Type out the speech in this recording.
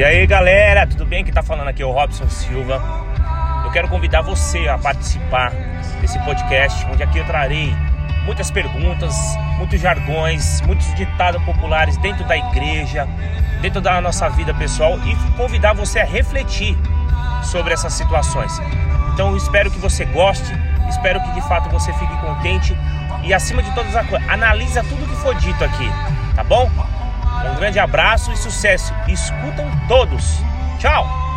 E aí galera, tudo bem? Quem tá falando aqui é o Robson Silva. Eu quero convidar você a participar desse podcast, onde aqui eu trarei muitas perguntas, muitos jargões, muitos ditados populares dentro da igreja, dentro da nossa vida pessoal e convidar você a refletir sobre essas situações. Então espero que você goste, espero que de fato você fique contente e acima de todas as coisas, analisa tudo que for dito aqui, tá bom? Grande abraço e sucesso. Escutam todos. Tchau!